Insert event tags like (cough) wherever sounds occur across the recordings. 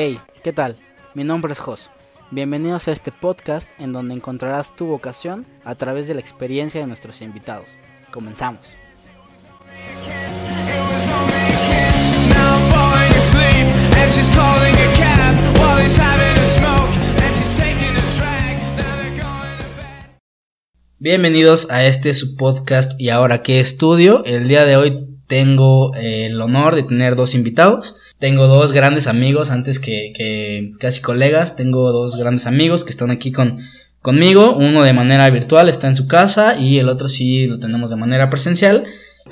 Hey, ¿qué tal? Mi nombre es Jos. Bienvenidos a este podcast en donde encontrarás tu vocación a través de la experiencia de nuestros invitados. Comenzamos. Bienvenidos a este su podcast y ahora qué estudio. El día de hoy tengo el honor de tener dos invitados. Tengo dos grandes amigos, antes que, casi colegas, tengo dos grandes amigos que están aquí con, conmigo. Uno de manera virtual está en su casa y el otro sí lo tenemos de manera presencial.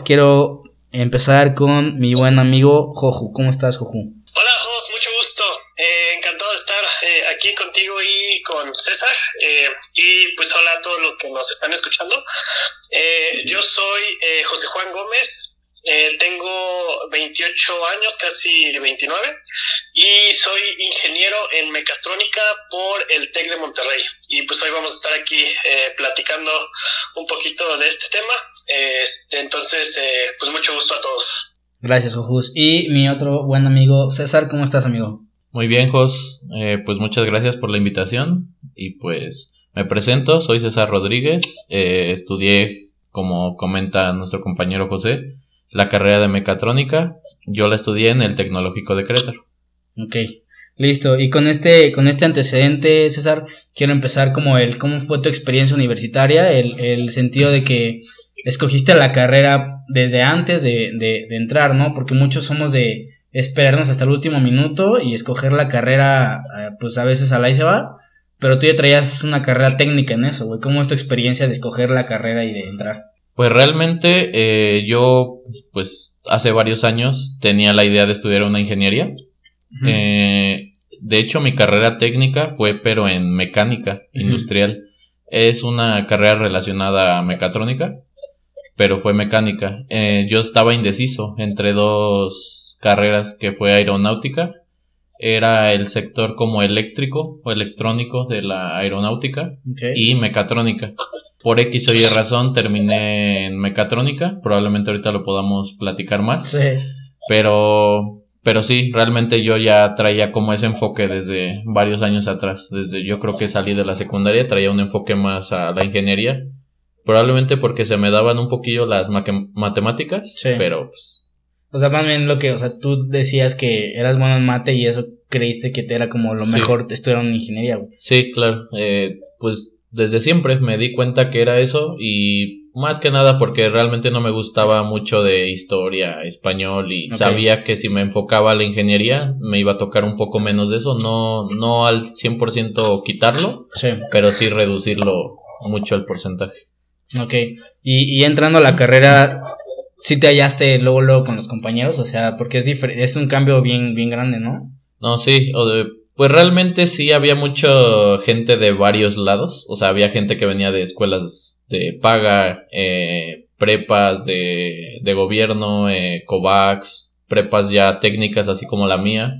Quiero empezar con mi buen amigo Joju. ¿Cómo estás, Joju? Hola, Jos, mucho gusto. Eh, encantado de estar eh, aquí contigo y con César. Eh, y pues hola a todos los que nos están escuchando. Eh, yo soy eh, José Juan Gómez. Eh, tengo 28 años, casi 29, y soy ingeniero en mecatrónica por el TEC de Monterrey. Y pues hoy vamos a estar aquí eh, platicando un poquito de este tema. Eh, este, entonces, eh, pues mucho gusto a todos. Gracias, Jojus. Y mi otro buen amigo César, ¿cómo estás, amigo? Muy bien, Jos. Eh, pues muchas gracias por la invitación. Y pues me presento, soy César Rodríguez. Eh, estudié, como comenta nuestro compañero José, la carrera de mecatrónica. Yo la estudié en el Tecnológico de Querétaro. Ok, listo. Y con este, con este antecedente, César, quiero empezar como el cómo fue tu experiencia universitaria, el, el sentido de que escogiste la carrera desde antes de, de, de entrar, ¿no? Porque muchos somos de esperarnos hasta el último minuto y escoger la carrera, eh, pues a veces al ahí se va. Pero tú ya traías una carrera técnica en eso, güey. ¿Cómo es tu experiencia de escoger la carrera y de entrar? Pues realmente eh, yo, pues hace varios años tenía la idea de estudiar una ingeniería. Eh, de hecho, mi carrera técnica fue pero en mecánica industrial. Es una carrera relacionada a mecatrónica, pero fue mecánica. Eh, yo estaba indeciso entre dos carreras que fue aeronáutica. Era el sector como eléctrico o electrónico de la aeronáutica y mecatrónica. Por X o Y razón terminé en mecatrónica. Probablemente ahorita lo podamos platicar más. Sí. Pero, pero sí, realmente yo ya traía como ese enfoque desde varios años atrás. Desde yo creo que salí de la secundaria, traía un enfoque más a la ingeniería. Probablemente porque se me daban un poquillo las matemáticas, Sí. pero pues, O sea, más bien lo que, o sea, tú decías que eras bueno en mate y eso creíste que te era como lo Sí. mejor estudiar una ingeniería, güey. sí, claro. eh, pues desde siempre me di cuenta que era eso y más que nada porque realmente no me gustaba mucho de historia, español y sabía que si me enfocaba a la ingeniería me iba a tocar un poco menos de eso, no, no al 100% quitarlo, Sí. pero sí reducirlo mucho el porcentaje. Ok. Y, y entrando a la carrera, ¿sí te hallaste luego, luego con los compañeros? O sea, porque es es un cambio bien, bien grande, ¿no? No, sí, o de- pues realmente sí había mucha gente de varios lados, o sea, había gente que venía de escuelas de paga, eh, prepas de, de gobierno, eh, COVAX, prepas ya técnicas así como la mía,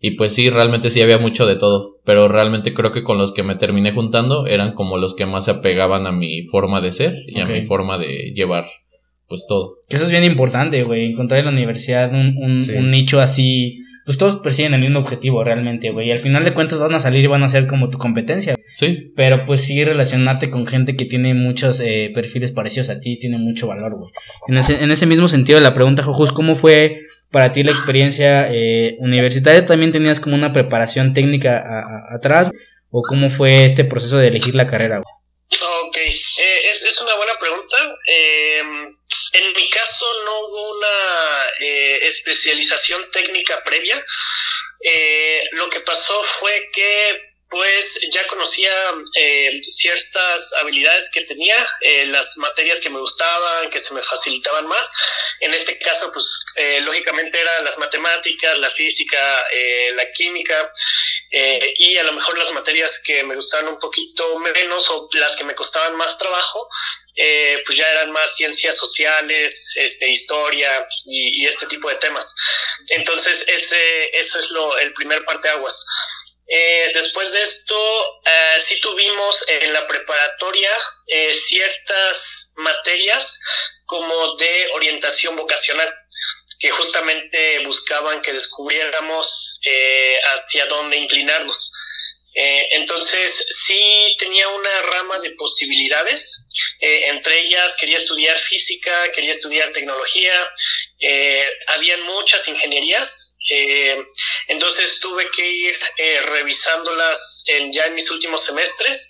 y pues sí, realmente sí había mucho de todo, pero realmente creo que con los que me terminé juntando eran como los que más se apegaban a mi forma de ser y a mi forma de llevar pues todo. Que eso es bien importante, güey, encontrar en la universidad un, un, Sí. un nicho así. Pues todos persiguen el mismo objetivo realmente, güey. Y al final de cuentas van a salir y van a ser como tu competencia. Sí, Pero pues sí relacionarte con gente que tiene muchos eh, perfiles parecidos a ti tiene mucho valor, güey. En ese, en ese mismo sentido, la pregunta, Jojus, ¿cómo fue para ti la experiencia eh, universitaria? ¿También tenías como una preparación técnica a- a- atrás? ¿O cómo fue este proceso de elegir la carrera? güey? Ok, eh, es. Eh, en mi caso no hubo una eh, especialización técnica previa. Eh, lo que pasó fue que pues ya conocía eh, ciertas habilidades que tenía, eh, las materias que me gustaban, que se me facilitaban más. En este caso, pues eh, lógicamente eran las matemáticas, la física, la química, y a lo mejor las materias que me gustaban un poquito menos o las que me costaban más trabajo, eh, pues ya eran más ciencias sociales, este, historia y, este tipo de temas. Entonces, ese, eso es lo, el primer parteaguas. Eh, después de esto, eh, sí tuvimos en la preparatoria eh, ciertas materias como de orientación vocacional que justamente buscaban que descubriéramos eh, hacia dónde inclinarnos. Eh, entonces, sí tenía una rama de posibilidades. Eh, entre ellas, quería estudiar física, quería estudiar tecnología. Eh, habían muchas ingenierías. Eh, entonces, tuve que ir eh, revisándolas ya en mis últimos semestres.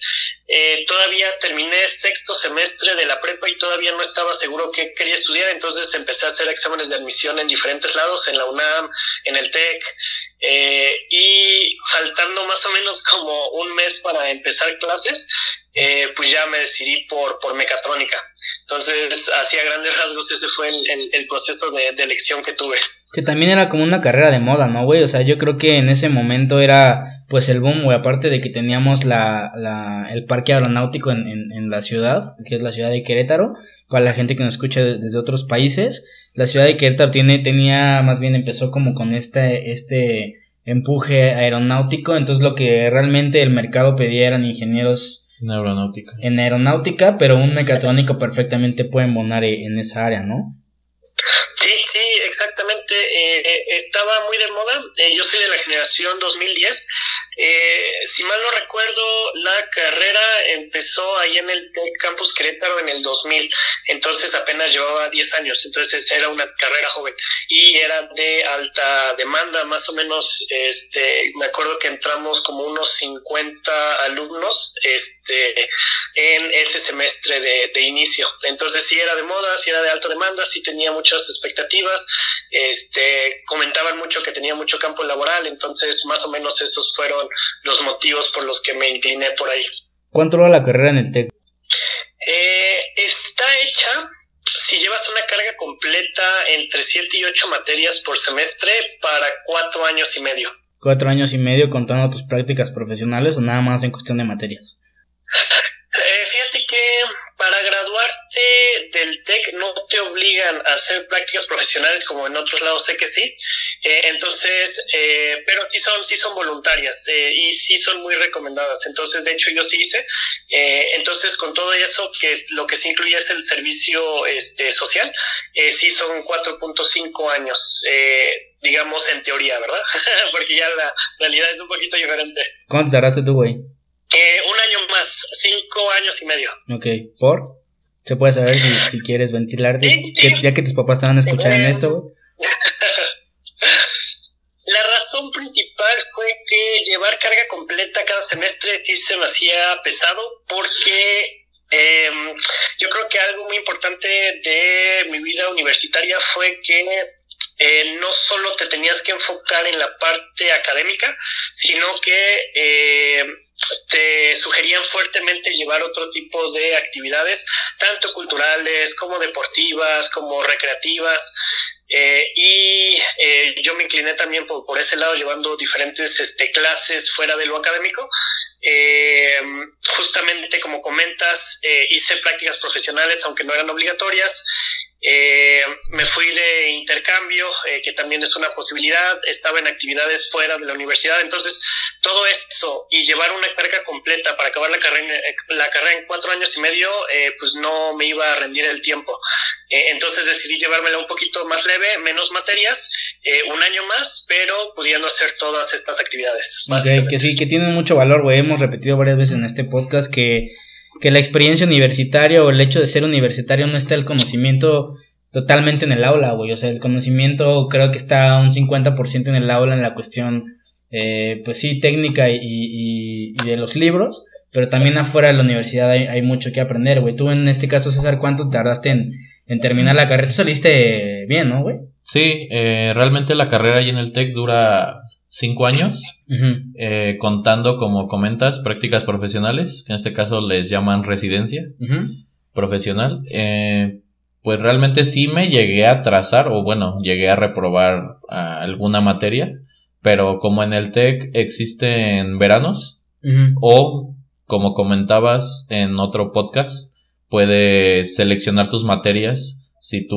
Todavía terminé sexto semestre de la prepa y todavía no estaba seguro qué quería estudiar. Entonces, empecé a hacer exámenes de admisión en diferentes lados, en la UNAM, en el TEC. Y faltando más o menos como un mes para empezar clases, eh, pues ya me decidí por, por mecatrónica. Entonces, así a grandes rasgos, ese fue el, el, proceso de, de, elección que tuve. Que también era como una carrera de moda, ¿no, güey? O sea, yo creo que en ese momento era pues el boom, güey. Aparte de que teníamos la, la, el parque aeronáutico en, en, en la ciudad, que es la ciudad de Querétaro, para la gente que nos escucha desde otros países la ciudad de Querétaro tiene, tenía, más bien empezó como con este, este empuje aeronáutico, entonces lo que realmente el mercado pedía eran ingenieros en aeronáutica. En aeronáutica, pero un mecatrónico perfectamente puede embonar en esa área, ¿no? Sí, sí, exactamente. Eh, estaba muy de moda. Eh, yo soy de la generación 2010 eh, si mal no recuerdo, la carrera empezó ahí en el Campus Querétaro en el 2000, entonces apenas llevaba 10 años, entonces era una carrera joven y era de alta demanda, más o menos, este, me acuerdo que entramos como unos 50 alumnos este, en ese semestre de, de inicio, entonces sí era de moda, sí era de alta demanda, sí tenía muchas expectativas, este, comentaban mucho que tenía mucho campo laboral, entonces más o menos esos fueron los motivos por los que me incliné por ahí. ¿Cuánto dura la carrera en el TEC? Eh, está hecha, si llevas una carga completa entre 7 y 8 materias por semestre, para 4 años y medio. ¿Cuatro años y medio contando tus prácticas profesionales o nada más en cuestión de materias? Eh, fíjate que para graduarte del TEC no te obligan a hacer prácticas profesionales como en otros lados sé que sí. Eh, entonces, eh, pero sí son, sí son voluntarias eh, y sí son muy recomendadas. Entonces, de hecho, yo sí hice. Eh, entonces, con todo eso, que es lo que se incluye es el servicio este, social, sí son 4.5 años. Digamos en teoría, ¿verdad? (laughs) Porque ya la realidad es un poquito diferente. ¿Cuánto tardaste tú, güey? Eh, un año más, cinco años y medio. Ok, ¿por? ¿Se puede saber si, si quieres ventilarte? Sí, Que- sí. ya que tus papás te van a escuchar en esto. (laughs) La razón principal fue que llevar carga completa cada semestre sí se me hacía pesado porque eh, yo creo que algo muy importante de mi vida universitaria fue que eh, no solo te tenías que enfocar en la parte académica, sino que eh, te sugerían fuertemente llevar otro tipo de actividades, tanto culturales como deportivas, como recreativas. Eh, y eh, yo me incliné también por, por ese lado, llevando diferentes este, clases fuera de lo académico. Eh, justamente como comentas, hice prácticas profesionales, aunque no eran obligatorias. Eh, me fui de intercambio, eh, que también es una posibilidad. Estaba en actividades fuera de la universidad. Entonces, todo esto y llevar una carga completa para acabar la carrera, eh, la carrera en cuatro años y medio, eh, pues no me iba a rendir el tiempo. Eh, entonces decidí llevármela un poquito más leve, menos materias, un año más, pero pudiendo hacer todas estas actividades. Que sí, que tienen mucho valor, güey. Hemos repetido varias veces en este podcast que, que la experiencia universitaria o el hecho de ser universitario no está el conocimiento totalmente en el aula, güey. O sea, el conocimiento creo que está un 50% en el aula en la cuestión, eh, pues sí, técnica y, y, y de los libros, pero también afuera de la universidad hay, hay mucho que aprender, güey. Tú en este caso, César, ¿cuánto tardaste en, en terminar la carrera? Tú saliste bien, ¿no, güey? Sí, eh, realmente la carrera ahí en el TEC dura cinco años, eh, contando, como comentas, prácticas profesionales, que en este caso les llaman residencia profesional. Eh, pues realmente sí me llegué a atrasar, o bueno, llegué a reprobar ah, alguna materia, pero como en el TEC existen veranos, o como comentabas en otro podcast, puedes seleccionar tus materias si tú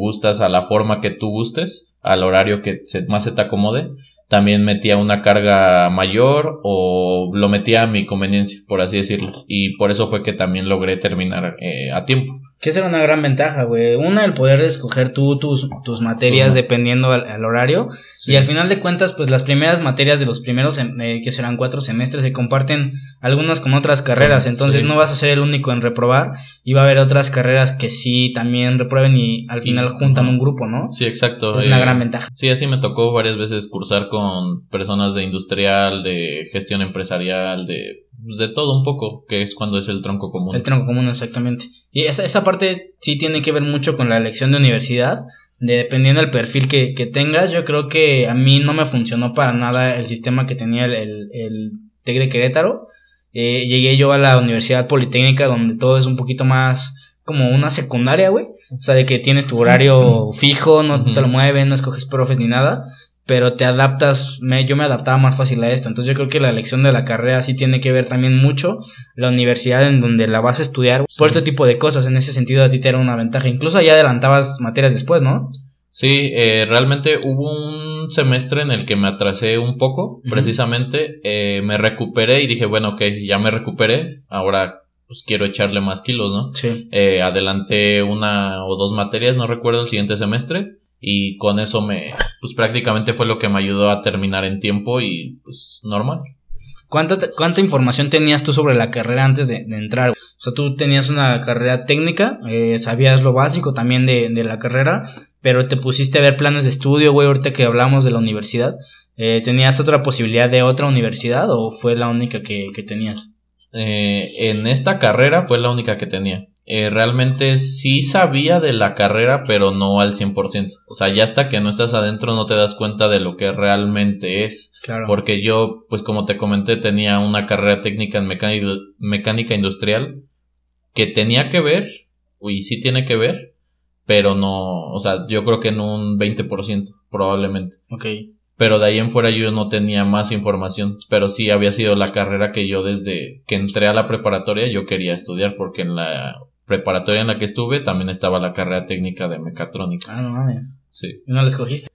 gustas a la forma que tú gustes, al horario que se- más se te acomode. También metía una carga mayor o lo metía a mi conveniencia, por así decirlo. Y por eso fue que también logré terminar eh, a tiempo. Que esa era una gran ventaja, güey. Una, el poder escoger tú tus, tus materias dependiendo al, al horario. Sí. Y al final de cuentas, pues las primeras materias de los primeros, sem- eh, que serán cuatro semestres, se comparten algunas con otras carreras. Entonces sí. no vas a ser el único en reprobar. Y va a haber otras carreras que sí también reprueben y al final juntan un grupo, ¿no? Sí, exacto. Es una eh, gran ventaja. Sí, así me tocó varias veces cursar con personas de industrial, de gestión empresarial, de, pues, de todo un poco, que es cuando es el tronco común. El tronco común, exactamente. Y esa, esa parte sí tiene que ver mucho con la elección de universidad. De, dependiendo del perfil que, que tengas, yo creo que a mí no me funcionó para nada el sistema que tenía el, el, el TEC de Querétaro. Eh, llegué yo a la Universidad Politécnica donde todo es un poquito más como una secundaria, güey. O sea, de que tienes tu horario fijo, no te lo mueven, no escoges profes ni nada. Pero te adaptas, me, yo me adaptaba más fácil a esto. Entonces yo creo que la elección de la carrera sí tiene que ver también mucho la universidad en donde la vas a estudiar. Por este tipo de cosas, en ese sentido a ti te era una ventaja. Incluso ya adelantabas materias después, ¿no? Sí, eh, realmente hubo un semestre en el que me atrasé un poco, precisamente. eh, me recuperé y dije, bueno, ok, ya me recuperé, ahora pues quiero echarle más kilos, ¿no? Sí. Eh, adelanté una o dos materias, no recuerdo el siguiente semestre, y con eso me, pues prácticamente fue lo que me ayudó a terminar en tiempo y pues normal. ¿Cuánta, ¿Cuánta información tenías tú sobre la carrera antes de, de entrar? O sea, tú tenías una carrera técnica, eh, sabías lo básico también de, de la carrera, pero te pusiste a ver planes de estudio, güey, ahorita que hablamos de la universidad. Eh, ¿Tenías otra posibilidad de otra universidad o fue la única que, que tenías? Eh, en esta carrera fue la única que tenía. Eh, realmente sí sabía de la carrera, pero no al 100%. O sea, ya hasta que no estás adentro no te das cuenta de lo que realmente es. Claro. Porque yo, pues como te comenté, tenía una carrera técnica en mecánica, mecánica industrial que tenía que ver, y sí tiene que ver, pero no, o sea, yo creo que en un 20% probablemente. Ok. Pero de ahí en fuera yo no tenía más información, pero sí había sido la carrera que yo desde que entré a la preparatoria yo quería estudiar, porque en la preparatoria en la que estuve también estaba la carrera técnica de mecatrónica. Ah, no mames. Sí. ¿Y no la escogiste?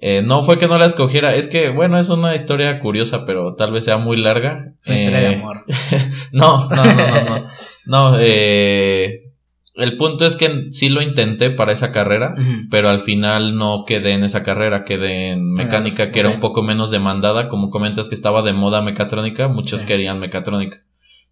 Eh, no fue que no la escogiera, es que, bueno, es una historia curiosa, pero tal vez sea muy larga. Es una historia de Eh, amor. (laughs) No, no, no, no, no. No, eh, el punto es que sí lo intenté para esa carrera, pero al final no quedé en esa carrera, quedé en mecánica, que era un poco menos demandada, como comentas que estaba de moda mecatrónica, muchos querían mecatrónica.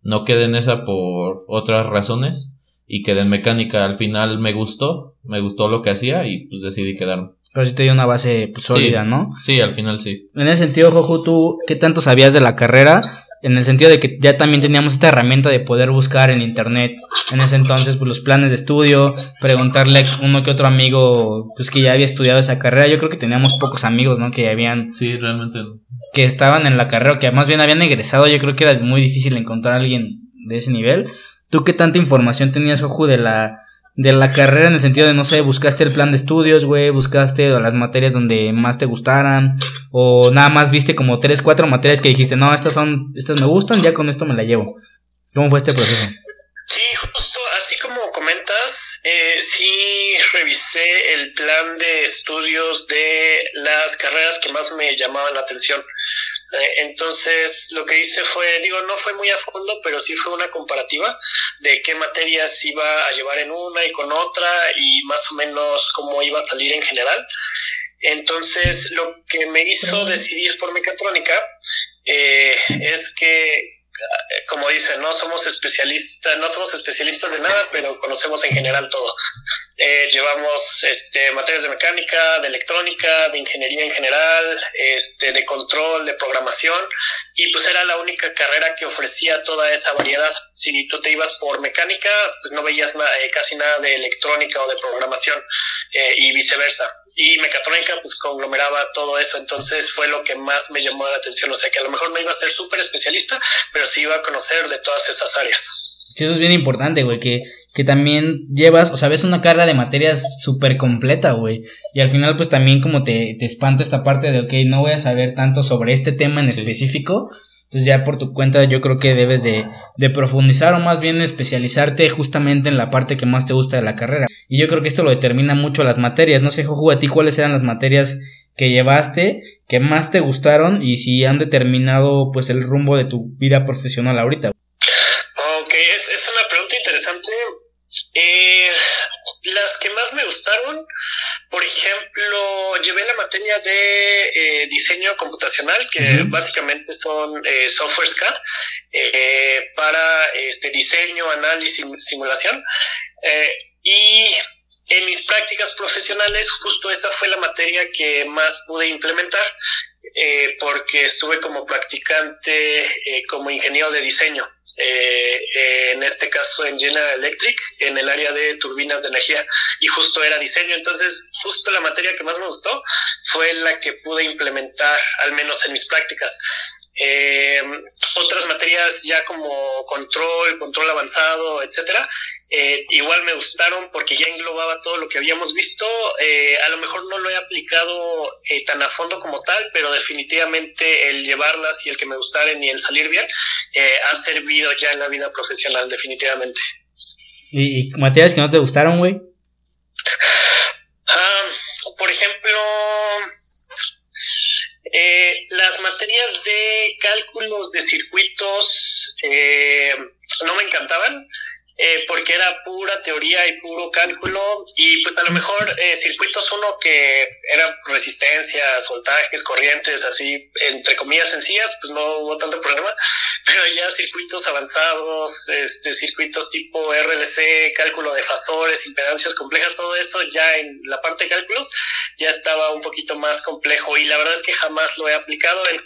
No quedé en esa por otras razones y quedé en mecánica. Al final me gustó, me gustó lo que hacía y pues decidí quedarme. Pero sí te dio una base pues, Sí. sólida, ¿no? Sí, al final sí. En ese sentido, Jojo, ¿tú qué tanto sabías de la carrera? En el sentido de que ya también teníamos esta herramienta de poder buscar en internet. En ese entonces, pues los planes de estudio, preguntarle a uno que otro amigo, pues que ya había estudiado esa carrera. Yo creo que teníamos pocos amigos, ¿no? Que habían, Sí, realmente. que estaban en la carrera, o que más bien habían egresado. Yo creo que era muy difícil encontrar a alguien de ese nivel. ¿Tú qué tanta información tenías, Jojo, de la, de la carrera en el sentido de, no sé, buscaste el plan de estudios, güey, buscaste las materias donde más te gustaran, o nada más viste como tres, cuatro materias que dijiste, no, estas son, estas me gustan, ya con esto me la llevo. ¿Cómo fue este proceso? Sí, justo así como comentas, eh, sí revisé el plan de estudios de las carreras que más me llamaban la atención. Eh, entonces, lo que hice fue, digo, no fue muy a fondo, pero sí fue una comparativa de qué materias iba a llevar en una y con otra y más o menos cómo iba a salir en general. Entonces, lo que me hizo decidir por mecatrónica eh, es que como dicen, no somos especialistas, no somos especialistas de nada, pero conocemos en general todo. Eh, llevamos este, materias de mecánica, de electrónica, de ingeniería en general, este, de control, de programación, y pues era la única carrera que ofrecía toda esa variedad. Si tú te ibas por mecánica, pues no veías na- eh, casi nada de electrónica o de programación, eh, y viceversa. Y mecatrónica pues conglomeraba todo eso, entonces fue lo que más me llamó la atención, o sea que a lo mejor no iba a ser súper especialista, pero sí iba a conocer de todas esas áreas. Sí, eso es bien importante, güey, que, que también llevas, o sea, ves una carga de materias súper completa, güey. Y al final, pues también como te, te espanta esta parte de, ok, no voy a saber tanto sobre este tema en Sí. específico. Entonces ya por tu cuenta yo creo que debes de, de profundizar o más bien especializarte justamente en la parte que más te gusta de la carrera. Y yo creo que esto lo determina mucho las materias. No sé, Joju, a ti cuáles eran las materias que llevaste, que más te gustaron y si han determinado pues el rumbo de tu vida profesional ahorita. Eh, las que más me gustaron, por ejemplo, llevé la materia de eh, diseño computacional, que básicamente son eh, software CAD eh, para este diseño, análisis y simulación. Eh, y en mis prácticas profesionales, justo esta fue la materia que más pude implementar, eh, porque estuve como practicante, eh, como ingeniero de diseño. Eh, eh, en este caso en General Electric, en el área de turbinas de energía, y justo era diseño. Entonces, justo la materia que más me gustó fue la que pude implementar, al menos en mis prácticas. Eh, otras materias ya como control, control avanzado, etcétera, eh, igual me gustaron porque ya englobaba todo lo que habíamos visto. Eh, a lo mejor no lo he aplicado eh, tan a fondo como tal, pero definitivamente el llevarlas y el que me gustaren y el salir bien eh, ha servido ya en la vida profesional, definitivamente. ¿Y, y materias que no te gustaron, güey? Ah, por ejemplo, eh, las materias de cálculos de circuitos eh, no me encantaban eh, porque era pura teoría y puro cálculo y pues a lo mejor eh, circuitos uno que eran resistencias, voltajes, corrientes, así entre comillas sencillas, pues no hubo tanto problema, (laughs) pero ya circuitos avanzados, este circuitos tipo RLC, cálculo de fasores, impedancias complejas, todo esto ya en la parte de cálculos ya estaba un poquito más complejo y la verdad es que jamás lo he aplicado, (laughs) (laughs)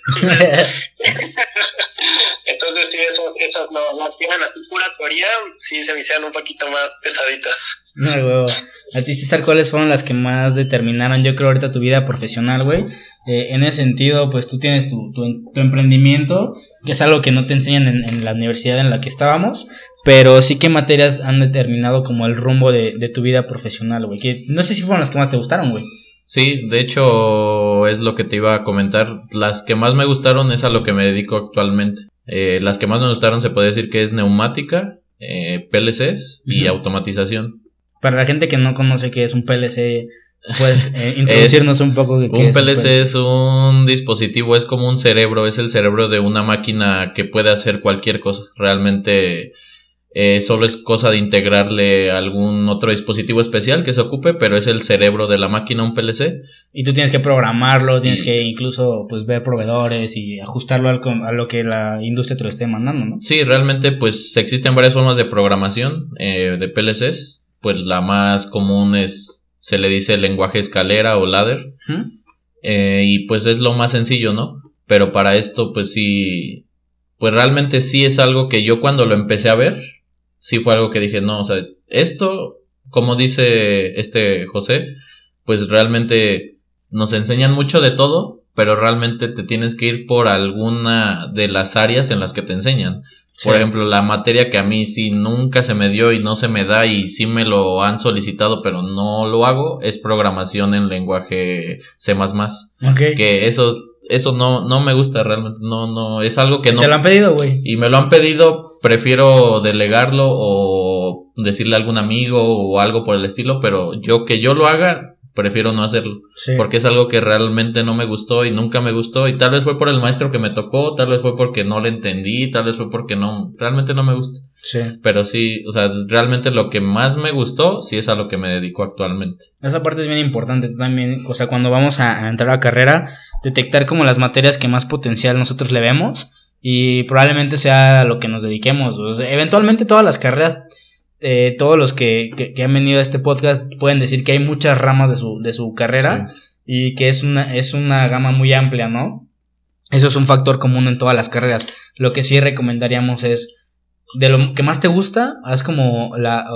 entonces entonces sí, esas, esas no, no tienen así pura teoría, sí se me hicieron un poquito más pesaditas. No, huevo. A ti, César, ¿cuáles fueron las que más determinaron, yo creo, ahorita tu vida profesional, güey? Eh, en ese sentido, pues tú tienes tu, tu, tu emprendimiento, que es algo que no te enseñan en, en la universidad en la que estábamos, pero sí qué materias han determinado como el rumbo de, de tu vida profesional, güey. Que no sé si fueron las que más te gustaron, güey. Sí, de hecho es lo que te iba a comentar. Las que más me gustaron es a lo que me dedico actualmente. Eh, las que más me gustaron se puede decir que es neumática, eh, PLCs y automatización. Para la gente que no conoce qué es un PLC, pues eh, (laughs) (laughs) introducirnos un poco de qué Un es PLC es un dispositivo, es como un cerebro, es el cerebro de una máquina que puede hacer cualquier cosa. Realmente eh, solo es cosa de integrarle algún otro dispositivo especial que se ocupe, pero es el cerebro de la máquina, un PLC. Y tú tienes que programarlo, tienes Y- que incluso pues ver proveedores y ajustarlo al a lo que la industria te lo esté mandando, ¿no? Sí, realmente pues existen varias formas de programación eh, de PLCs. Pues la más común es, se le dice lenguaje escalera o ladder. ¿Mm? Eh, y pues es lo más sencillo, ¿no? Pero para esto, pues sí, pues realmente sí es algo que yo cuando lo empecé a ver, sí fue algo que dije, no, o sea, esto, como dice este José, pues realmente nos enseñan mucho de todo, pero realmente te tienes que ir por alguna de las áreas en las que te enseñan. Por ejemplo, la materia que a mí sí nunca se me dio y no se me da y sí me lo han solicitado, pero no lo hago, es programación en lenguaje C++. Ok. Que eso, eso no, no me gusta realmente, no, no, es algo que no... Te lo han pedido, güey. Y me lo han pedido, prefiero delegarlo o decirle a algún amigo o algo por el estilo, pero yo que yo lo haga, prefiero no hacerlo. Sí. Porque es algo que realmente no me gustó y nunca me gustó. Y tal vez fue por el maestro que me tocó, tal vez fue porque no le entendí, tal vez fue porque no, realmente no me gusta. Sí. Pero sí, o sea, realmente lo que más me gustó, sí es a lo que me dedico actualmente. Esa parte es bien importante también, o sea, cuando vamos a, a entrar a carrera, detectar como las materias que más potencial nosotros le vemos y probablemente sea a lo que nos dediquemos. O sea, eventualmente todas las carreras, eh, todos los que, que, que han venido a este podcast pueden decir que hay muchas ramas de su, de su carrera y que es una, es una gama muy amplia, ¿no? Eso es un factor común en todas las carreras. Lo que sí recomendaríamos es, de lo que más te gusta, haz como la...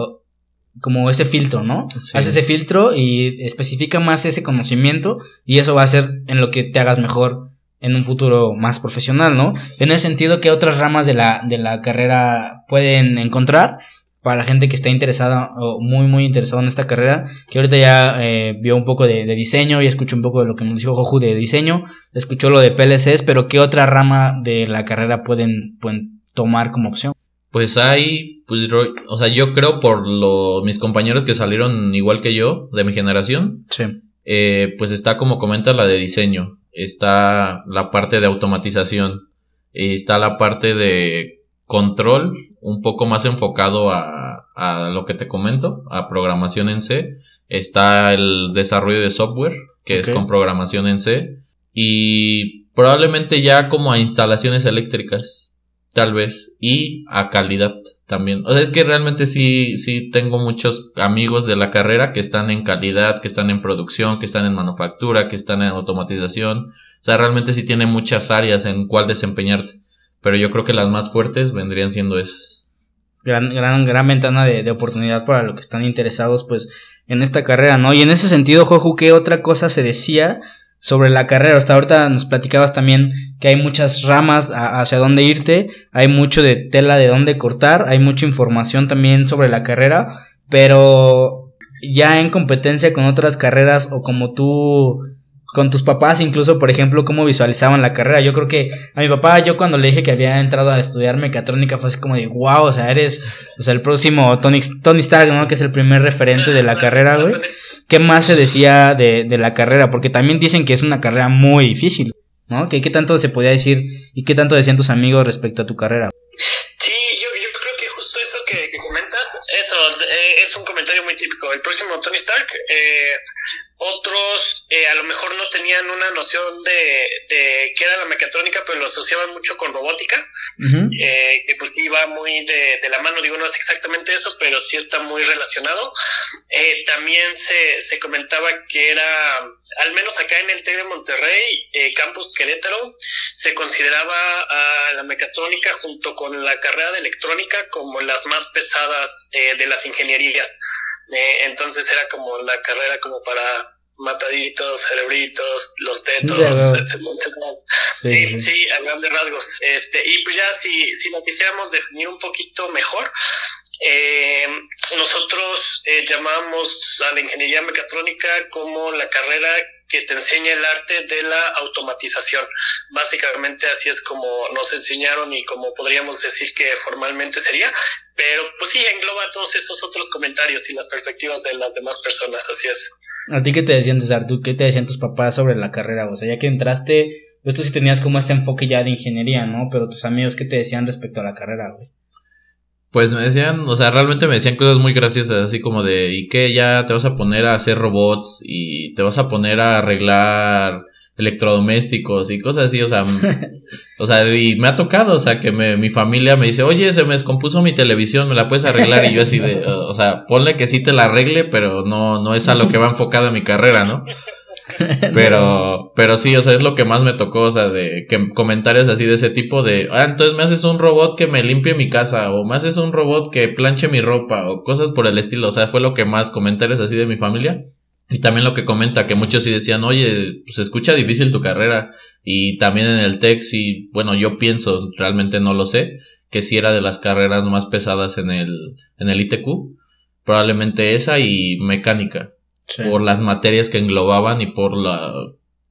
como ese filtro, ¿no? Sí. Haz ese filtro y especifica más ese conocimiento y eso va a ser en lo que te hagas mejor en un futuro más profesional, ¿no? En ese sentido, ¿qué otras ramas de la, de la carrera pueden encontrar? Para la gente que está interesada o muy, muy interesada en esta carrera, que ahorita ya eh, vio un poco de, de diseño y escuchó un poco de lo que nos dijo Joju de diseño, escuchó lo de PLCs, pero ¿qué otra rama de la carrera pueden, pueden tomar como opción? Pues hay, pues, o sea, yo creo por lo, mis compañeros que salieron igual que yo, de mi generación, Sí. eh, pues está como comentas la de diseño, está la parte de automatización, eh, está la parte de control, un poco más enfocado a, a lo que te comento, a programación en C. Está el desarrollo de software, que es con programación en C. Y probablemente ya como a instalaciones eléctricas, tal vez. Y a calidad también. O sea, es que realmente sí, sí tengo muchos amigos de la carrera que están en calidad, que están en producción, que están en manufactura, que están en automatización. O sea, realmente sí tiene muchas áreas en cuál desempeñarte. Pero yo creo que las más fuertes vendrían siendo esas. gran, gran, gran ventana de, oportunidad para los que están interesados, pues, en esta carrera, ¿no? Y en ese sentido, Joju, ¿qué otra cosa se decía sobre la carrera? Hasta ahorita nos platicabas también que hay muchas ramas hacia dónde irte, hay mucho de tela de dónde cortar, hay mucha información también sobre la carrera, pero ya en competencia con otras carreras o como tú con tus papás incluso por ejemplo cómo visualizaban la carrera. Yo creo que a mi papá yo cuando le dije que había entrado a estudiar mecatrónica fue así como de wow o sea eres o sea el próximo Tony Tony Stark no que es el primer referente de la carrera güey. Qué más se decía de, de la carrera porque también dicen que es una carrera muy difícil no ¿Qué, qué tanto se podía decir y qué tanto decían tus amigos respecto a tu carrera. Sí, yo, yo creo que justo eso que, comentas, eso eh, es un comentario muy típico. El próximo Tony Stark, eh, otros eh, a lo mejor no tenían una noción de, de qué era la mecatrónica, pero lo asociaban mucho con robótica, eh, que pues sí va muy de, de la mano, digo, no es exactamente eso, pero sí está muy relacionado. Eh, también se, se comentaba que era, al menos acá en el TEC de Monterrey, eh, Campus Querétaro, se consideraba a la mecatrónica junto con la carrera de electrónica como las más pesadas eh, de las ingenierías. Eh, entonces era como la carrera como para mataditos, cerebritos, los tetos, veo. etcétera. Sí, Sí, sí, sí. a grandes rasgos. Este, y pues ya si, si lo quisiéramos definir un poquito mejor, eh, nosotros eh, llamamos a la ingeniería mecatrónica como la carrera que te enseña el arte de la automatización. Básicamente así es como nos enseñaron y como podríamos decir que formalmente sería, pero pues sí engloba todos esos otros comentarios y las perspectivas de las demás personas, así es. ¿A ti qué te decían, César? ¿Tú qué te decían tus papás sobre la carrera? O sea, ya que entraste, pues tú sí tenías como este enfoque ya de ingeniería, ¿no? Pero tus amigos, ¿qué te decían respecto a la carrera, güey? Pues me decían, o sea, realmente me decían cosas muy graciosas, así como de, ¿y qué? Ya te vas a poner a hacer robots y te vas a poner a arreglar electrodomésticos y cosas así, o sea, (laughs) o sea, y me ha tocado, o sea, que me, mi familia me dice, oye, se me descompuso mi televisión, ¿me la puedes arreglar? Y yo así de, (laughs) o sea, ponle que sí te la arregle, pero no, no es a lo que va (laughs) enfocada mi carrera, ¿no? (laughs) Pero, pero sí, o sea, es lo que más me tocó, o sea, de que comentarios así de ese tipo de, ah, entonces me haces un robot que me limpie mi casa, o me haces un robot que planche mi ropa, o cosas por el estilo, o sea, fue lo que más comentarios así de mi familia. Y también lo que comenta, que muchos sí decían, oye, pues escucha difícil tu carrera. Y también en el TEC, sí, bueno, yo pienso, realmente no lo sé, que sí era de las carreras más pesadas en el, en el ITQ. Probablemente esa y mecánica Sí. por las materias que englobaban y por la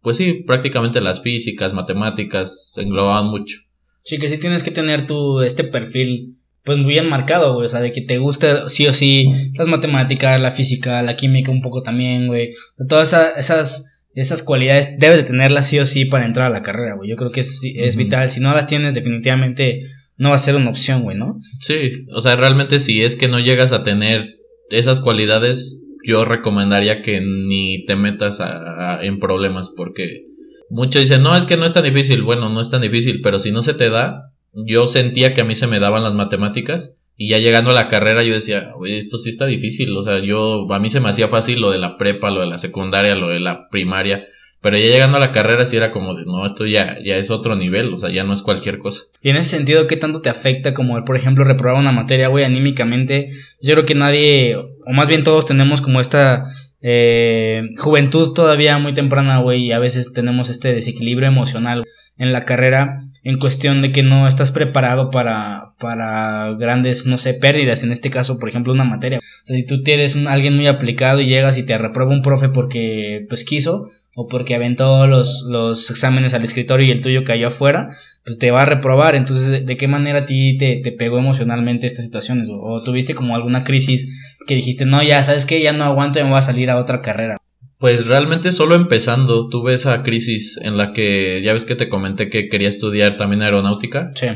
pues sí prácticamente las físicas matemáticas englobaban mucho Sí, que sí tienes que tener tu, este perfil, pues bien marcado, güey. O sea, de que te guste sí o sí las matemáticas, la física, la química un poco también, güey. Todas esa- esas, esas cualidades debes de tenerlas sí o sí para entrar a la carrera, güey. Yo creo que es, es vital. Si no las tienes, definitivamente no va a ser una opción, güey, ¿no? sí o sea realmente si es que no llegas a tener esas cualidades yo recomendaría que ni te metas a- en problemas porque muchos dicen no es que no es tan difícil bueno no es tan difícil pero si no se te da yo sentía que a mí se me daban las matemáticas y ya llegando a la carrera yo decía, oye, esto sí está difícil, o sea, yo, a mí se me hacía fácil lo de la prepa, lo de la secundaria, lo de la primaria, pero ya llegando a la carrera sí era como de, no, esto ya, ya es otro nivel, o sea, ya no es cualquier cosa. Y en ese sentido, ¿qué tanto te afecta como, el, por ejemplo, reprobar una materia, güey, anímicamente? Yo creo que nadie, o más bien todos tenemos como esta eh, juventud todavía muy temprana, güey, y a veces tenemos este desequilibrio emocional en la carrera en cuestión de que no estás preparado para, para grandes, no sé, pérdidas, en este caso, por ejemplo, una materia. O sea, si tú eres un, alguien muy aplicado y llegas y te reprueba un profe porque, pues, quiso, o porque aventó los, los exámenes al escritorio y el tuyo cayó afuera, pues te va a reprobar. Entonces, ¿de, de qué manera a ti te, te pegó emocionalmente estas situaciones? ¿O tuviste como alguna crisis que dijiste, no, ya, ¿sabes qué? Ya no aguanto y me voy a salir a otra carrera. Pues realmente solo empezando tuve esa crisis en la que ya ves que te comenté que quería estudiar también aeronáutica Sí.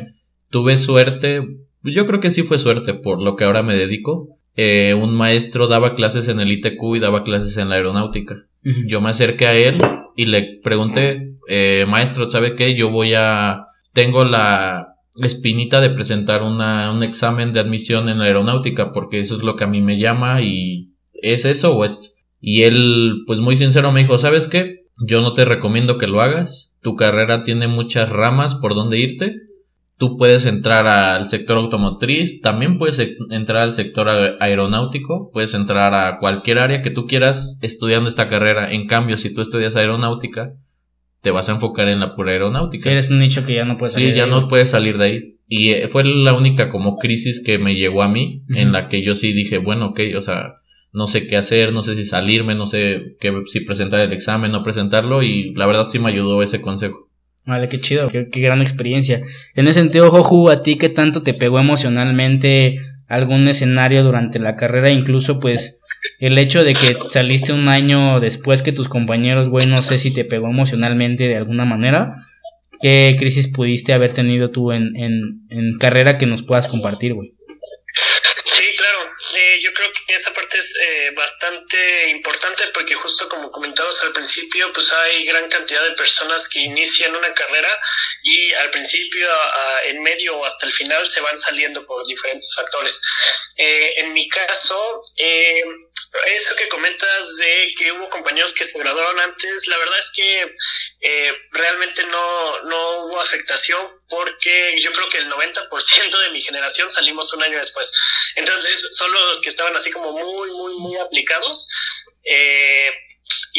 tuve suerte, yo creo que sí fue suerte por lo que ahora me dedico. Eh, un maestro daba clases en el ITQ y daba clases en la aeronáutica. Yo me acerqué a él y le pregunté, eh, maestro, ¿sabe qué? Yo voy a... Tengo la espinita de presentar una, un examen de admisión en la aeronáutica porque eso es lo que a mí me llama y ¿es eso o esto? Y él, pues muy sincero, me dijo, ¿sabes qué? Yo no te recomiendo que lo hagas. Tu carrera tiene muchas ramas por donde irte. Tú puedes entrar al sector automotriz, también puedes e- entrar al sector aeronáutico, puedes entrar a cualquier área que tú quieras estudiando esta carrera. En cambio, si tú estudias aeronáutica, te vas a enfocar en la pura aeronáutica. Si eres un nicho que ya no puedes Sí, salir ya de no ahí. puedes salir de ahí. Y eh, fue la única como crisis que me llegó a mí, en la que yo sí dije, bueno, ok, o sea, no sé qué hacer, no sé si salirme, no sé qué, si presentar el examen, no presentarlo, y la verdad sí me ayudó ese consejo. Vale, qué chido, qué, qué gran experiencia. En ese sentido, Joju, ¿a ti qué tanto te pegó emocionalmente algún escenario durante la carrera? Incluso, pues, el hecho de que saliste un año después que tus compañeros, güey, no sé si te pegó emocionalmente de alguna manera. ¿Qué crisis pudiste haber tenido tú en, en, en carrera que nos puedas compartir, güey? Sí, claro. Eh, yo creo que esa parte eh, bastante importante porque justo como comentamos al principio, pues hay gran cantidad de personas que inician una carrera y al principio, a- en medio o hasta el final se van saliendo por diferentes factores. Eh, en mi caso, eh, eso que comentas de que hubo compañeros que se graduaron antes, la verdad es que eh, realmente no, no hubo afectación porque yo creo que el 90% de mi generación salimos un año después. Entonces, solo los que estaban así como muy, muy, muy aplicados eh,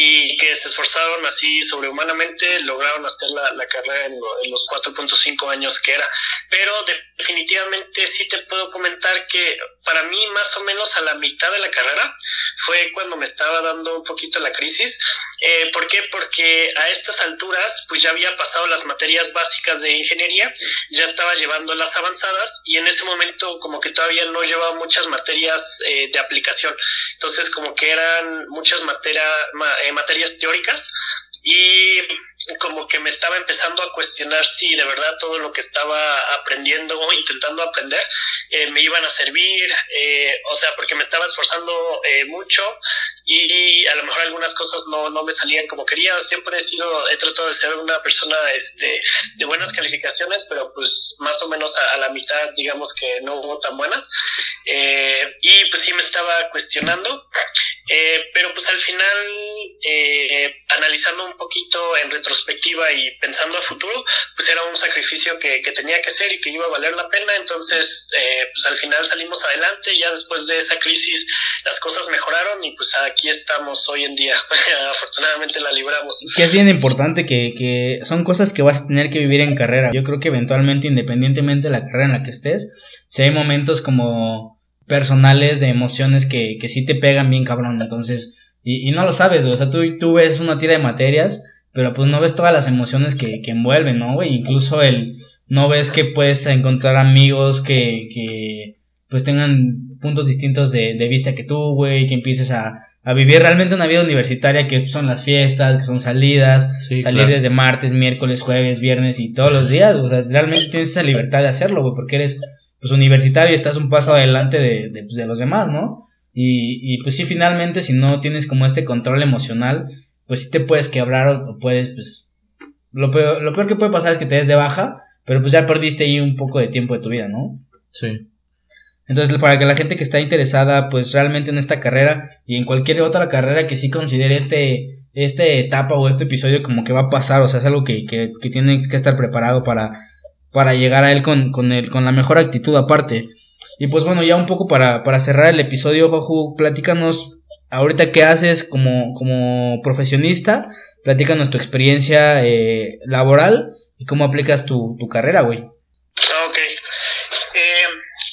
y que se esforzaron así sobrehumanamente, lograron hacer la, la carrera en, lo- en los 4.5 años que era. Pero definitivamente sí te puedo comentar que para mí más o menos a la mitad de la carrera fue cuando me estaba dando un poquito la crisis. Eh, ¿Por qué? Porque a estas alturas pues ya había pasado las materias básicas de ingeniería, ya estaba llevando las avanzadas y en ese momento como que todavía no llevaba muchas materias eh, de aplicación. Entonces como que eran muchas materia, ma- eh, materias teóricas y como que me estaba empezando a cuestionar si de verdad todo lo que estaba aprendiendo o intentando aprender eh, me iban a servir, eh, o sea, porque me estaba esforzando eh, mucho y a lo mejor algunas cosas no, no me salían como quería. Siempre he sido, he tratado de ser una persona este, de buenas calificaciones, pero pues más o menos a, la mitad, digamos que no hubo tan buenas. Eh, y pues sí me estaba cuestionando. Eh, pero pues al final, eh, analizando un poquito en retrospectiva y pensando a futuro, pues era un sacrificio que, que tenía que hacer y que iba a valer la pena. Entonces, eh, pues al final salimos adelante. Ya después de esa crisis, las cosas mejoraron y pues aquí estamos hoy en día. (laughs) Afortunadamente la libramos. Que es bien importante que, que son cosas que vas a tener que vivir en carrera. Yo creo que eventualmente, independientemente de la carrera en la que estés, si hay momentos como personales de emociones que, que sí te pegan bien cabrón. Entonces, y, y no lo sabes, güey. O sea, tú, tú ves una tira de materias, pero pues no ves todas las emociones que, que envuelven, ¿no, güey? Incluso el, no ves que puedes encontrar amigos que, que pues tengan puntos distintos de, de vista que tú, güey, que empieces a, a vivir realmente una vida universitaria que son las fiestas, que son salidas, Sí, salir claro. desde martes, miércoles, jueves, viernes y todos los días, o sea, realmente tienes esa libertad de hacerlo, güey, porque eres pues universitario y estás un paso adelante de, de, pues, de los demás, ¿no? Y, y pues sí, finalmente, si no tienes como este control emocional, pues sí te puedes quebrar o, o puedes, pues, lo peor, lo peor que puede pasar es que te des de baja, pero pues ya perdiste ahí un poco de tiempo de tu vida, ¿no? Sí. Entonces, para que la gente que está interesada, pues realmente en esta carrera y en cualquier otra carrera que sí considere este, esta etapa o este episodio como que va a pasar, o sea, es algo que, que, que tiene que estar preparado para, para llegar a él con, con, el, con la mejor actitud aparte. Y pues bueno, ya un poco para, para cerrar el episodio, Joju, platícanos ahorita qué haces como, como profesionista, platícanos tu experiencia eh, laboral y cómo aplicas tu, tu carrera, güey. Ok. Eh,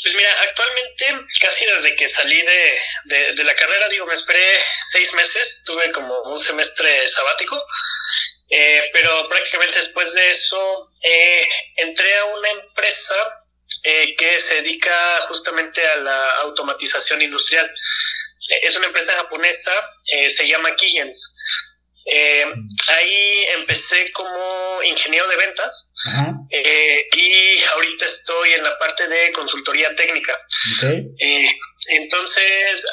pues mira, actualmente, casi desde que salí de, de la carrera, digo, me esperé seis meses, tuve como un semestre sabático, eh, pero prácticamente después de eso eh, entré a una empresa eh, que se dedica justamente a la automatización industrial. Eh, Es una empresa japonesa, eh, se llama Keyens. Eh, ahí empecé como ingeniero de ventas y ahorita estoy en la parte de consultoría técnica. entonces,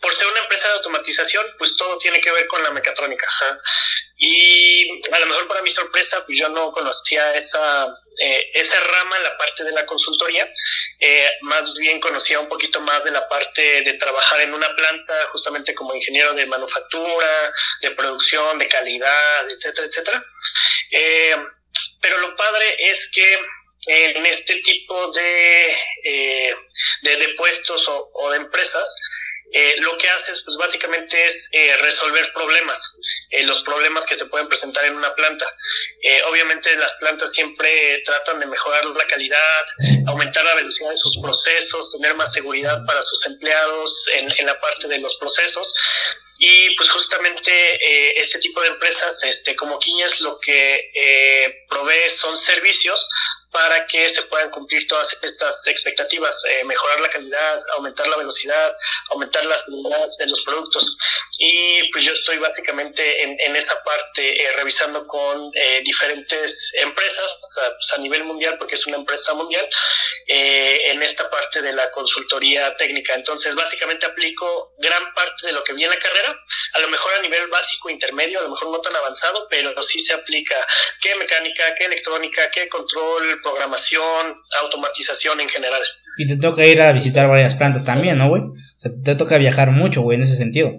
por ser una empresa de automatización, pues todo tiene que ver con la mecatrónica. ajá. Y a lo mejor para mi sorpresa, pues yo no conocía esa, eh, esa rama la parte de la consultoría. Eh, más bien conocía un poquito más de la parte de trabajar en una planta, justamente como ingeniero de manufactura, de producción, de calidad, etcétera, etcétera. Eh, pero lo padre es que en este tipo de, eh, de, puestos o de empresas, eh, lo que haces pues básicamente es eh, resolver problemas, eh, los problemas que se pueden presentar en una planta. Eh, obviamente las plantas siempre tratan de mejorar la calidad, aumentar la velocidad de sus procesos, tener más seguridad para sus empleados en, en la parte de los procesos. Y pues justamente eh, este tipo de empresas, este, como Quiñas, lo que eh, provee son servicios para que se puedan cumplir todas estas expectativas, eh, mejorar la calidad, aumentar la velocidad, aumentar la seguridad de los productos. Y pues yo estoy básicamente en, esa parte eh, revisando con eh, diferentes empresas a, pues, a nivel mundial, porque es una empresa mundial, eh, en esta parte de la consultoría técnica. Entonces básicamente aplico gran parte de lo que vi en la carrera, a lo mejor a nivel básico, intermedio, a lo mejor no tan avanzado, pero sí se aplica qué mecánica, qué electrónica, qué control, programación, automatización en general. Y te toca ir a visitar varias plantas también, ¿no, güey? O sea, te toca viajar mucho, güey, en ese sentido.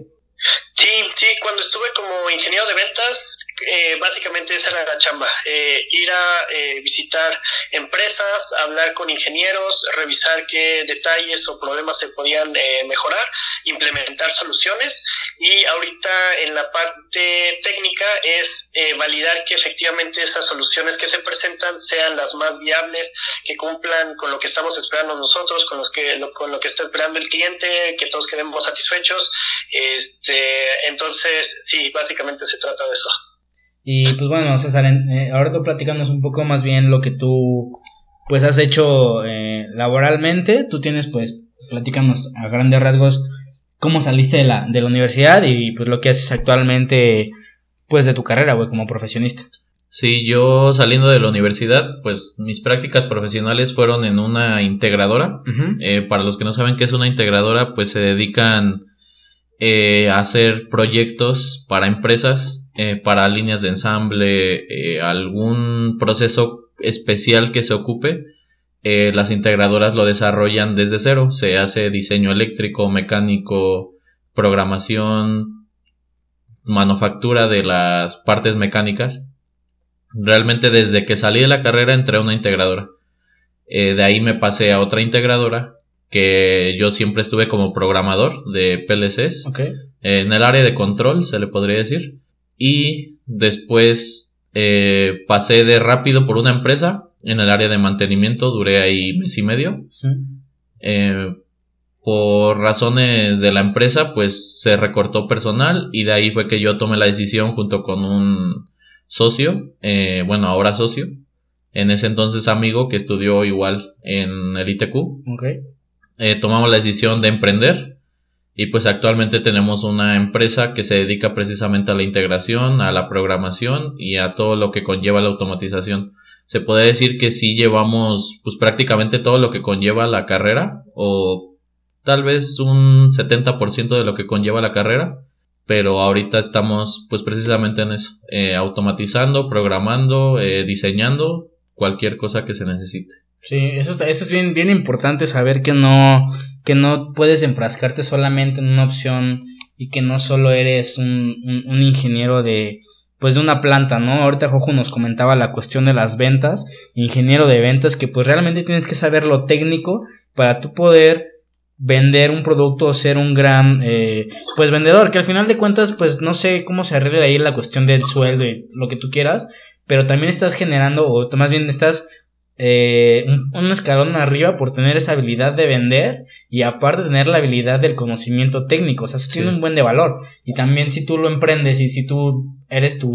Sí, sí, cuando estuve como ingeniero de ventas, eh, básicamente esa era la chamba, eh, ir a eh, visitar empresas, hablar con ingenieros, revisar qué detalles o problemas se podían eh, mejorar, implementar soluciones y ahorita en la parte técnica es eh, validar que efectivamente esas soluciones que se presentan sean las más viables, que cumplan con lo que estamos esperando nosotros, con, los que, lo, con lo que está esperando el cliente, que todos quedemos satisfechos. Este, entonces, sí, básicamente se trata de eso. Y pues bueno, César, eh, ahora tú platicándonos un poco más bien lo que tú pues has hecho eh, laboralmente. Tú tienes pues, platícanos a grandes rasgos cómo saliste de la, de la universidad y pues lo que haces actualmente pues de tu carrera, güey, como profesionista. Sí, yo saliendo de la universidad, pues mis prácticas profesionales fueron en una integradora. Eh, para los que no saben qué es una integradora, pues se dedican eh, a hacer proyectos para empresas, eh, para líneas de ensamble, eh, algún proceso especial que se ocupe. Eh, las integradoras lo desarrollan desde cero. Se hace diseño eléctrico, mecánico, programación, manufactura de las partes mecánicas. Realmente desde que salí de la carrera entré a una integradora. Eh, de ahí me pasé a otra integradora que yo siempre estuve como programador de PLCs en el área de control, se le podría decir. Y después eh, pasé de rápido por una empresa en el área de mantenimiento, duré ahí mes y medio. Eh, por razones de la empresa, pues se recortó personal y de ahí fue que yo tomé la decisión junto con un socio, eh, bueno, ahora socio, en ese entonces amigo que estudió igual en el ITQ Ok. eh, tomamos la decisión de emprender y pues actualmente tenemos una empresa que se dedica precisamente a la integración, a la programación y a todo lo que conlleva la automatización. Se puede decir que sí llevamos pues prácticamente todo lo que conlleva la carrera o tal vez un 70% de lo que conlleva la carrera, pero ahorita estamos pues precisamente en eso, eh, automatizando, programando, eh, diseñando cualquier cosa que se necesite. Sí, eso, está- eso es bien, bien importante saber que no, que no puedes enfrascarte solamente en una opción y que no solo eres un, ingeniero de, pues de una planta, ¿no? Ahorita Jojo nos comentaba la cuestión de las ventas, ingeniero de ventas, que pues realmente tienes que saber lo técnico para tú poder vender un producto o ser un gran, eh, pues vendedor, que al final de cuentas, pues no sé cómo se arregla ahí la cuestión del sueldo y lo que tú quieras, pero también estás generando, o más bien estás eh, un, escalón arriba por tener esa habilidad de vender y aparte tener la habilidad del conocimiento técnico. O sea, eso Sí. tiene un buen de valor. Y también si tú lo emprendes y si tú eres tu,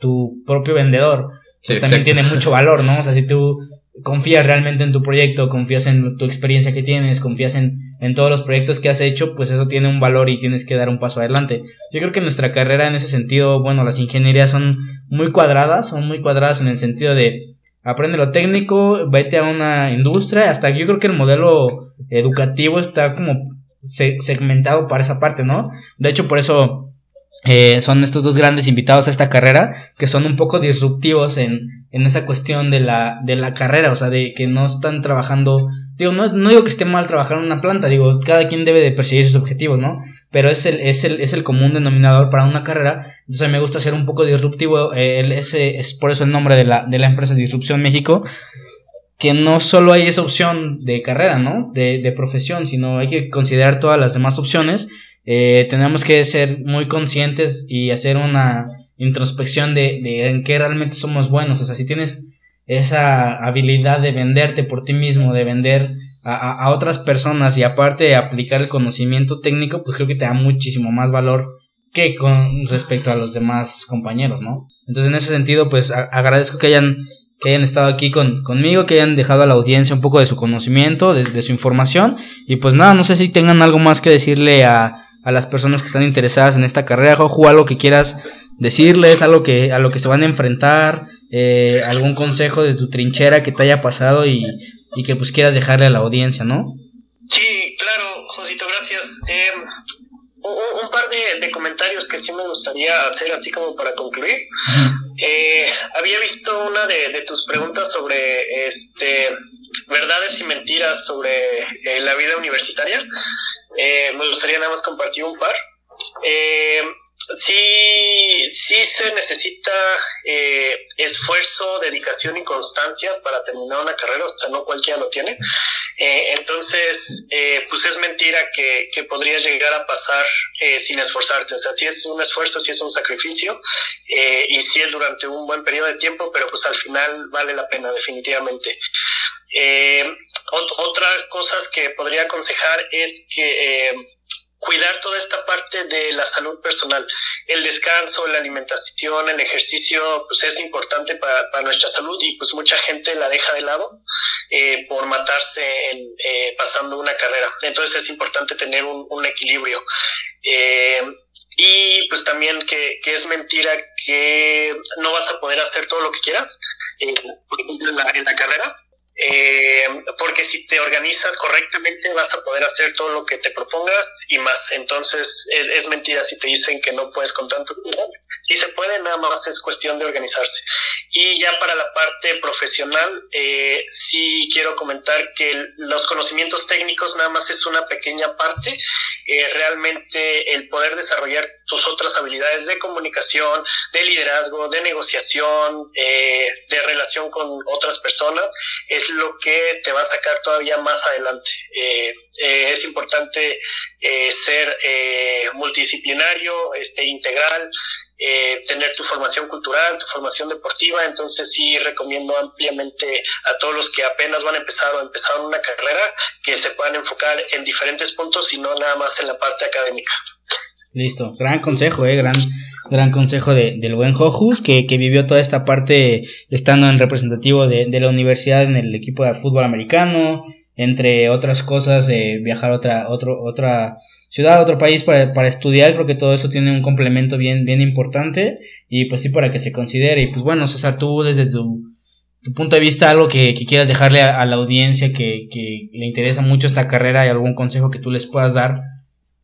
tu propio vendedor, pues Sí, también tiene mucho (laughs) valor, ¿no? O sea, si tú confías realmente en tu proyecto, confías en tu experiencia que tienes, confías en, en todos los proyectos que has hecho, pues eso tiene un valor y tienes que dar un paso adelante. Yo creo que nuestra carrera en ese sentido, bueno, las ingenierías son muy cuadradas, son muy cuadradas en el sentido de aprende lo técnico, vete a una industria, hasta yo creo que el modelo educativo está como se- segmentado para esa parte, ¿no? De hecho, por eso eh, son estos dos grandes invitados a esta carrera, que son un poco disruptivos en, en esa cuestión de la, de la carrera, o sea, de que no están trabajando, digo, no, no digo que esté mal trabajar en una planta, digo, cada quien debe de perseguir sus objetivos, ¿no? Pero es el, es el, es el común denominador para una carrera, entonces me gusta ser un poco disruptivo, eh, es por eso el nombre de la, de la empresa Disrupción México, que no solo hay esa opción de carrera, ¿no? De, de profesión, sino hay que considerar todas las demás opciones. Eh, tenemos que ser muy conscientes y hacer una introspección de, de en qué realmente somos buenos. O sea, si tienes esa habilidad de venderte por ti mismo, de vender a, a- otras personas y aparte de aplicar el conocimiento técnico, pues creo que te da muchísimo más valor que con respecto a los demás compañeros, ¿no? Entonces, en ese sentido, pues agradezco que hayan que hayan estado aquí con, conmigo, que hayan dejado a la audiencia un poco de su conocimiento, de su información. Y pues nada, no sé si tengan algo más que decirle a, a las personas que están interesadas en esta carrera, Joju, algo que quieras decirles, algo que, a lo que se van a enfrentar, eh, algún consejo de tu trinchera que te haya pasado y, y que pues quieras dejarle a la audiencia, ¿no? Sí, claro, Josito, gracias. Eh, un, un par de, de comentarios que sí me gustaría hacer así como para concluir. Eh, había visto una de, de tus preguntas sobre este verdades y mentiras sobre eh, la vida universitaria. Eh, me gustaría nada más compartir un par. Eh, sí, sí se necesita eh, esfuerzo, dedicación y constancia para terminar una carrera, hasta no cualquiera lo tiene. Eh, entonces, eh, pues es mentira que, que podrías llegar a pasar sin esforzarte. O sea, sí es un esfuerzo, sí es un sacrificio y sí es durante un buen periodo de tiempo, pero pues al final vale la pena definitivamente. Eh, ot- otras cosas que podría aconsejar es que eh, cuidar toda esta parte de la salud personal. El descanso, la alimentación, el ejercicio, pues es importante para, nuestra salud y pues mucha gente la deja de lado eh, por matarse en, eh, pasando una carrera. Entonces es importante tener un, equilibrio. Eh, y pues también que, que es mentira que no vas a poder hacer todo lo que quieras, eh, en la, en la carrera. Eh, porque si te organizas correctamente vas a poder hacer todo lo que te propongas y más. Entonces es, es mentira si te dicen que no puedes con tanto tiempo. Si se puede, nada más es cuestión de organizarse. Y ya para la parte profesional, eh, sí quiero comentar que los conocimientos técnicos nada más es una pequeña parte. Eh, realmente el poder desarrollar tus otras habilidades de comunicación, de liderazgo, de negociación, eh, de relación con otras personas, es lo que te va a sacar todavía más adelante. Eh, es importante ser multidisciplinario, este, integral, eh, tener tu formación cultural, tu formación deportiva, entonces sí recomiendo ampliamente a todos los que apenas van a empezar o empezaron una carrera que se puedan enfocar en diferentes puntos y no nada más en la parte académica. Listo, gran consejo, eh, gran, gran consejo de, del buen Jojus, que, que vivió toda esta parte estando en representativo de, de la universidad en el equipo de fútbol americano, entre otras cosas, eh, viajar a otra, otro, otra ciudad, otro país para, para estudiar, creo que todo eso tiene un complemento bien, bien importante, y pues sí, para que se considere, y pues bueno, César, tú desde tu, punto de vista, algo que, que quieras dejarle a, a la audiencia que, que le interesa mucho esta carrera y algún consejo que tú les puedas dar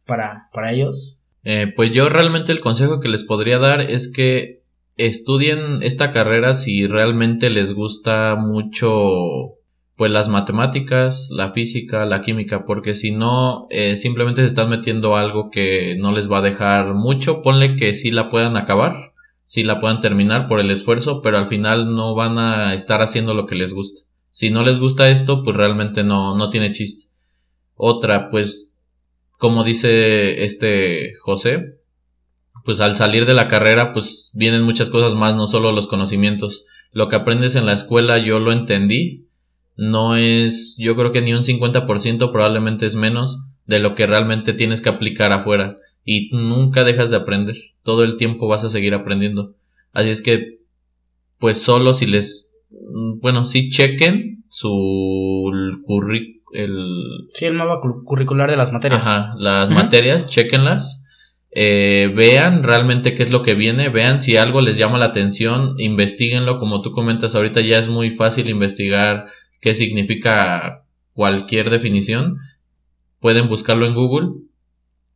para, para ellos. Eh, pues yo realmente el consejo que les podría dar es que estudien esta carrera si realmente les gusta mucho pues las matemáticas, la física, la química, porque si no eh, simplemente se están metiendo algo que no les va a dejar mucho, ponle que sí la puedan acabar, sí la puedan terminar por el esfuerzo, pero al final no van a estar haciendo lo que les gusta. Si no les gusta esto, pues realmente no, no tiene chiste. Otra, pues como dice este José, pues al salir de la carrera, pues vienen muchas cosas más, no solo los conocimientos. Lo que aprendes en la escuela yo lo entendí, no es, yo creo que ni un 50%, probablemente es menos de lo que realmente tienes que aplicar afuera. Y nunca dejas de aprender, todo el tiempo vas a seguir aprendiendo. Así es que, pues solo si les, bueno, sí chequen su curri- el, Sí, el mapa cu- curricular de las materias. Ajá, las materias, chequenlas. eh, vean realmente qué es lo que viene, vean si algo les llama la atención, investiguenlo, como tú comentas ahorita ya es muy fácil investigar qué significa cualquier definición, pueden buscarlo en Google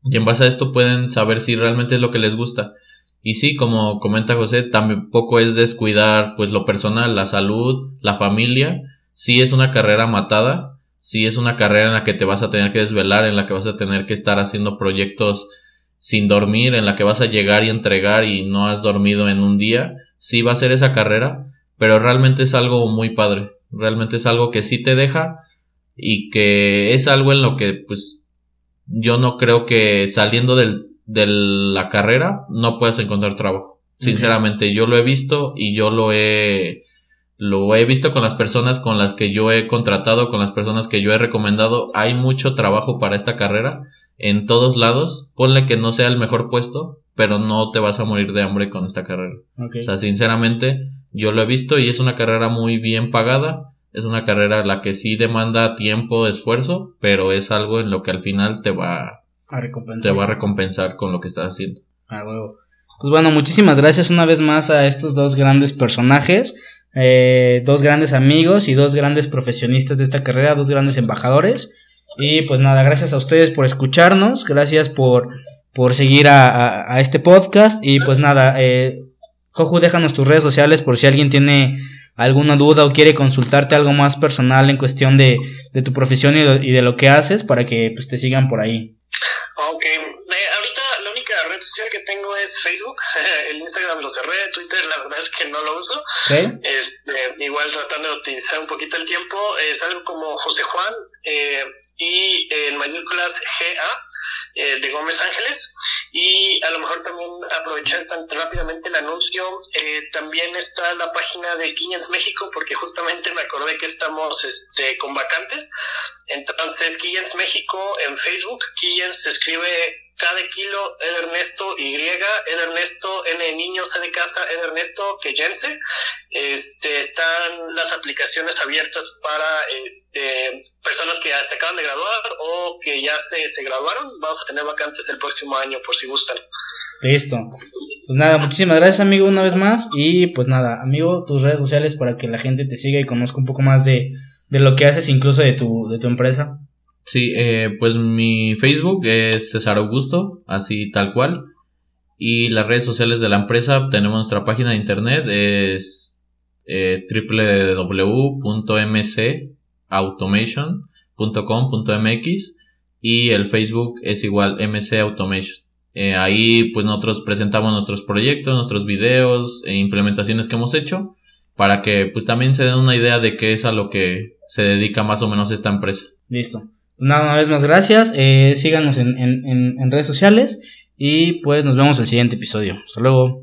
y en base a esto pueden saber si realmente es lo que les gusta. Y sí, como comenta José, tampoco es descuidar pues lo personal, la salud, la familia, sí es una carrera matada, sí es una carrera en la que te vas a tener que desvelar, en la que vas a tener que estar haciendo proyectos sin dormir, en la que vas a llegar y entregar y no has dormido en un día, sí va a ser esa carrera, pero realmente es algo muy padre, realmente es algo que sí te deja y que es algo en lo que pues yo no creo que saliendo del, de la carrera no puedas encontrar trabajo. Sinceramente, yo lo he visto y yo lo he lo he visto con las personas con las que yo he contratado, con las personas que yo he recomendado. Hay mucho trabajo para esta carrera en todos lados. Ponle que no sea el mejor puesto, pero no te vas a morir de hambre con esta carrera. O sea, sinceramente, yo lo he visto y es una carrera muy bien pagada. Es una carrera la que sí demanda tiempo, esfuerzo, pero es algo en lo que al final te va, a recompensar. te va a recompensar con lo que estás haciendo. Ah, huevo. Pues bueno, muchísimas gracias una vez más a estos dos grandes personajes, eh, dos grandes amigos y dos grandes profesionistas de esta carrera, dos grandes embajadores. Y pues nada, gracias a ustedes por escucharnos, gracias por, por seguir a, a- a este podcast. Y pues nada, eh, Joju, déjanos tus redes sociales por si alguien tiene alguna duda o quiere consultarte algo más personal en cuestión de, de tu profesión y de, y de lo que haces para que pues, te sigan por ahí. Ok, eh, ahorita la única red social que tengo es Facebook, (laughs) el Instagram lo cerré, Twitter la verdad es que no lo uso, ¿Ok? este, igual tratando de optimizar un poquito el tiempo, es algo como José Juan eh, y en mayúsculas GA eh, de Gómez Ángeles y a lo mejor también aprovechar tan rápidamente el anuncio, eh, también está la página de Quillens México porque justamente me acordé que estamos este, con vacantes, entonces Quillens México en Facebook, Quillens se escribe K de kilo, Ed Ernesto Y, Ed Ernesto N de niño, de casa, Ed Ernesto Queyense. Este, están las aplicaciones abiertas para este, personas que ya se acaban de graduar o que ya se, se graduaron. Vamos a tener vacantes el próximo año por si gustan. Listo. Pues nada, muchísimas gracias amigo una vez más y pues nada, amigo, tus redes sociales para que la gente te siga y conozca un poco más de, de lo que haces incluso de tu, de tu empresa. Sí, eh, pues mi Facebook es César Augusto, así tal cual. Y las redes sociales de la empresa, tenemos nuestra página de internet, es eh, www.mcautomation.com.mx y el Facebook es igual MC Automation. Eh, ahí pues nosotros presentamos nuestros proyectos, nuestros videos e implementaciones que hemos hecho para que pues también se den una idea de qué es a lo que se dedica más o menos esta empresa. Listo. Nada, una vez más gracias. eh, síganos en, en, en, en redes sociales y pues nos vemos el siguiente episodio. Hasta luego.